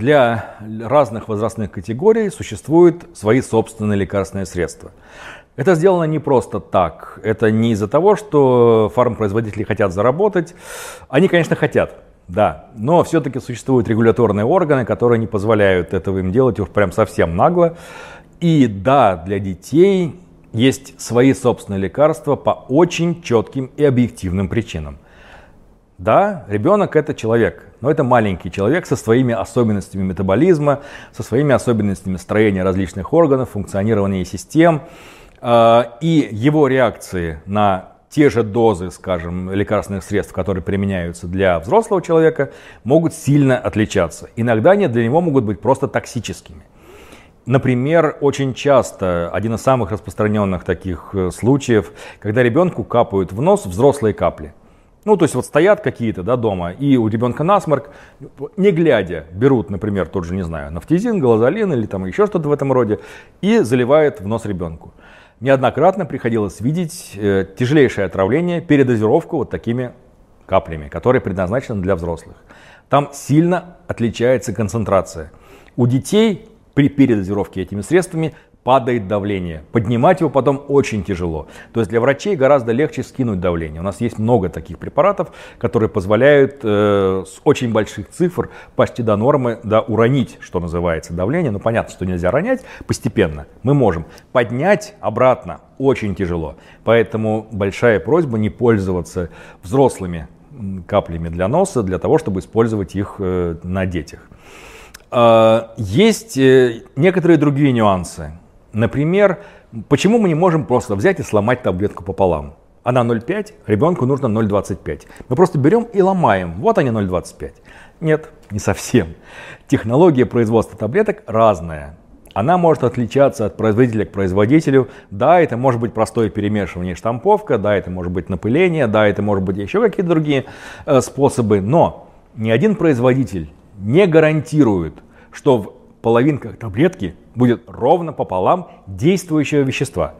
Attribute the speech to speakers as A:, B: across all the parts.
A: для разных возрастных категорий существуют свои собственные лекарственные средства. Это сделано не просто так. Это не из-за того, что фармпроизводители хотят заработать. Они, конечно, хотят, да. Но все-таки существуют регуляторные органы, которые не позволяют этого им делать уж прям совсем нагло. И да, для детей есть свои собственные лекарства по очень четким и объективным причинам. Да, ребенок это человек, но это маленький человек со своими особенностями метаболизма, со своими особенностями строения различных органов, функционирования систем. А, и его реакции на те же дозы, скажем, лекарственных средств, которые применяются для взрослого человека, могут сильно отличаться. Иногда они для него могут быть просто токсическими. Например, очень часто один из самых распространенных таких э, случаев, когда ребенку капают в нос взрослые капли. Ну, то есть вот стоят какие-то да, дома, и у ребенка насморк, не глядя, берут, например, тот же, не знаю, нафтизин, галазолин или там еще что-то в этом роде, и заливают в нос ребенку. Неоднократно приходилось видеть э, тяжелейшее отравление, передозировку вот такими каплями, которые предназначены для взрослых. Там сильно отличается концентрация. У детей при передозировке этими средствами падает давление. Поднимать его потом очень тяжело. То есть для врачей гораздо легче скинуть давление. У нас есть много таких препаратов, которые позволяют э, с очень больших цифр, почти до нормы, да, уронить, что называется, давление. Ну понятно, что нельзя ронять постепенно. Мы можем поднять обратно очень тяжело. Поэтому большая просьба не пользоваться взрослыми каплями для носа для того, чтобы использовать их э, на детях. А, есть э, некоторые другие нюансы. Например, почему мы не можем просто взять и сломать таблетку пополам? Она 0,5, ребенку нужно 0,25. Мы просто берем и ломаем. Вот они 0,25. Нет, не совсем. Технология производства таблеток разная. Она может отличаться от производителя к производителю. Да, это может быть простое перемешивание штамповка, да, это может быть напыление, да, это может быть еще какие-то другие э, способы. Но ни один производитель не гарантирует, что в половинках таблетки будет ровно пополам действующего вещества.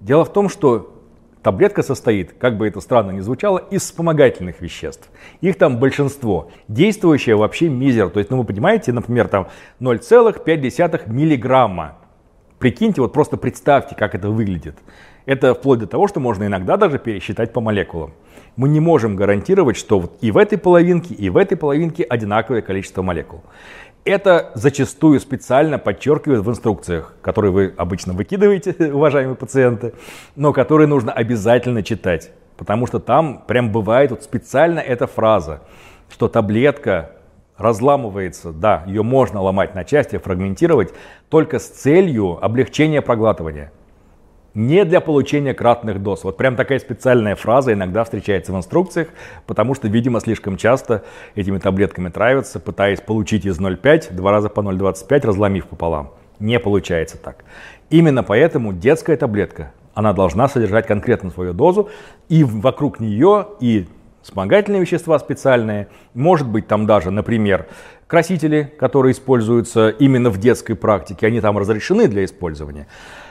A: Дело в том, что таблетка состоит, как бы это странно ни звучало, из вспомогательных веществ. Их там большинство. Действующее вообще мизер. То есть, ну вы понимаете, например, там 0,5 миллиграмма. Прикиньте, вот просто представьте, как это выглядит. Это вплоть до того, что можно иногда даже пересчитать по молекулам. Мы не можем гарантировать, что вот и в этой половинке, и в этой половинке одинаковое количество молекул. Это зачастую специально подчеркивают в инструкциях, которые вы обычно выкидываете, уважаемые пациенты, но которые нужно обязательно читать. Потому что там прям бывает вот специально эта фраза, что таблетка разламывается, да, ее можно ломать на части, фрагментировать, только с целью облегчения проглатывания не для получения кратных доз. Вот прям такая специальная фраза иногда встречается в инструкциях, потому что, видимо, слишком часто этими таблетками травятся, пытаясь получить из 0,5 два раза по 0,25, разломив пополам. Не получается так. Именно поэтому детская таблетка, она должна содержать конкретно свою дозу, и вокруг нее и вспомогательные вещества специальные, может быть там даже, например, красители, которые используются именно в детской практике, они там разрешены для использования.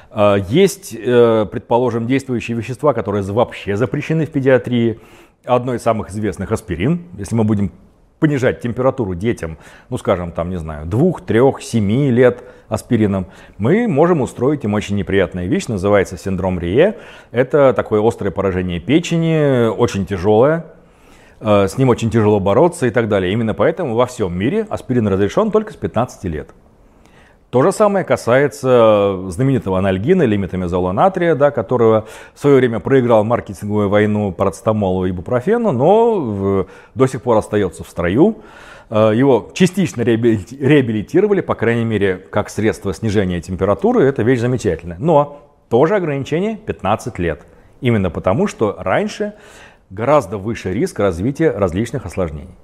A: А, есть, э, предположим, действующие вещества, которые вообще запрещены в педиатрии. Одно из самых известных аспирин. Если мы будем понижать температуру детям, ну скажем, там, не знаю, двух, трех, семи лет аспирином, мы можем устроить им очень неприятная вещь, называется синдром Рие. Это такое острое поражение печени, очень тяжелое, э, с ним очень тяжело бороться и так далее. Именно поэтому во всем мире аспирин разрешен только с 15 лет. То же самое касается знаменитого анальгина или метамизола натрия, да, которого в свое время проиграл маркетинговую войну парацетамолу и бупрофену, но в, до сих пор остается в строю. Э, его частично реабилитировали, по крайней мере, как средство снижения температуры, это вещь замечательная. Но тоже ограничение 15 лет. Именно потому, что раньше гораздо выше риск развития различных осложнений.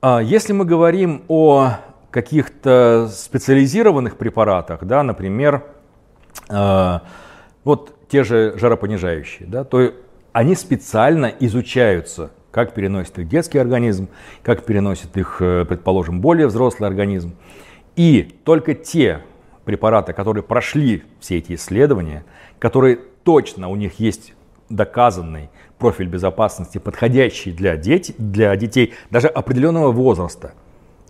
A: А если мы говорим о каких-то специализированных препаратах, да, например, э, вот те же жаропонижающие, да, то они специально изучаются, как переносит их детский организм, как переносит их, э, предположим, более взрослый организм. И только те препараты, которые прошли все эти исследования, которые точно у них есть доказанный профиль безопасности, подходящий для, детей, для детей даже определенного возраста –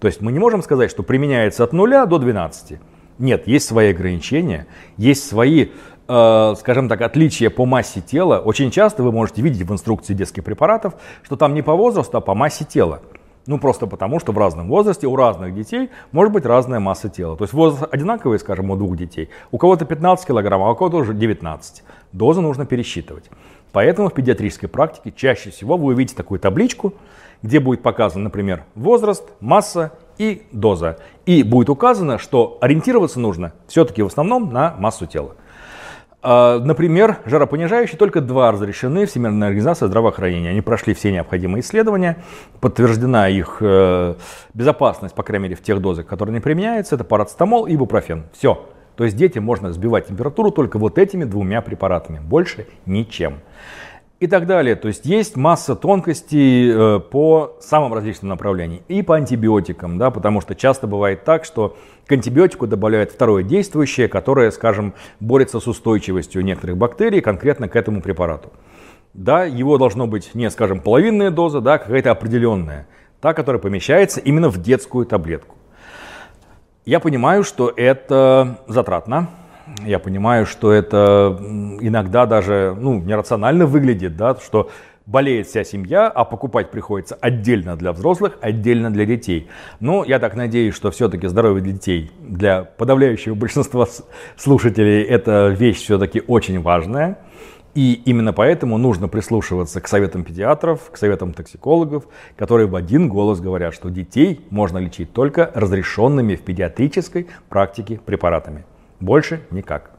A: То есть мы не можем сказать, что применяется от 0 до 12. Нет, есть свои ограничения, есть свои, э, скажем так, отличия по массе тела. Очень часто вы можете видеть в инструкции детских препаратов, что там не по возрасту, а по массе тела. Ну, просто потому, что в разном возрасте у разных детей может быть разная масса тела. То есть возраст одинаковый, скажем, у двух детей. У кого-то 15 килограмм, а у кого-то уже 19. Дозу нужно пересчитывать. Поэтому в педиатрической практике чаще всего вы увидите такую табличку, где будет показан, например, возраст, масса и доза. И будет указано, что ориентироваться нужно все-таки в основном на массу тела. А, например, жаропонижающие только два разрешены Всемирной организации здравоохранения. Они прошли все необходимые исследования, подтверждена их э, безопасность, по крайней мере, в тех дозах, которые не применяются. Это парацетамол и бупрофен. Все. То есть детям можно сбивать температуру только вот этими двумя препаратами, больше ничем и так далее. То есть есть масса тонкостей э, по самым различным направлениям. И по антибиотикам, да, потому что часто бывает так, что к антибиотику добавляют второе действующее, которое, скажем, борется с устойчивостью некоторых бактерий конкретно к этому препарату. Да, его должно быть не, скажем, половинная доза, да, какая-то определенная, та, которая помещается именно в детскую таблетку. Я понимаю, что это затратно, я понимаю, что это иногда даже ну, нерационально выглядит, да, что болеет вся семья, а покупать приходится отдельно для взрослых, отдельно для детей. Но я так надеюсь, что все-таки здоровье детей для подавляющего большинства слушателей это вещь все-таки очень важная. И именно поэтому нужно прислушиваться к советам педиатров, к советам токсикологов, которые в один голос говорят, что детей можно лечить только разрешенными в педиатрической практике препаратами. Больше никак.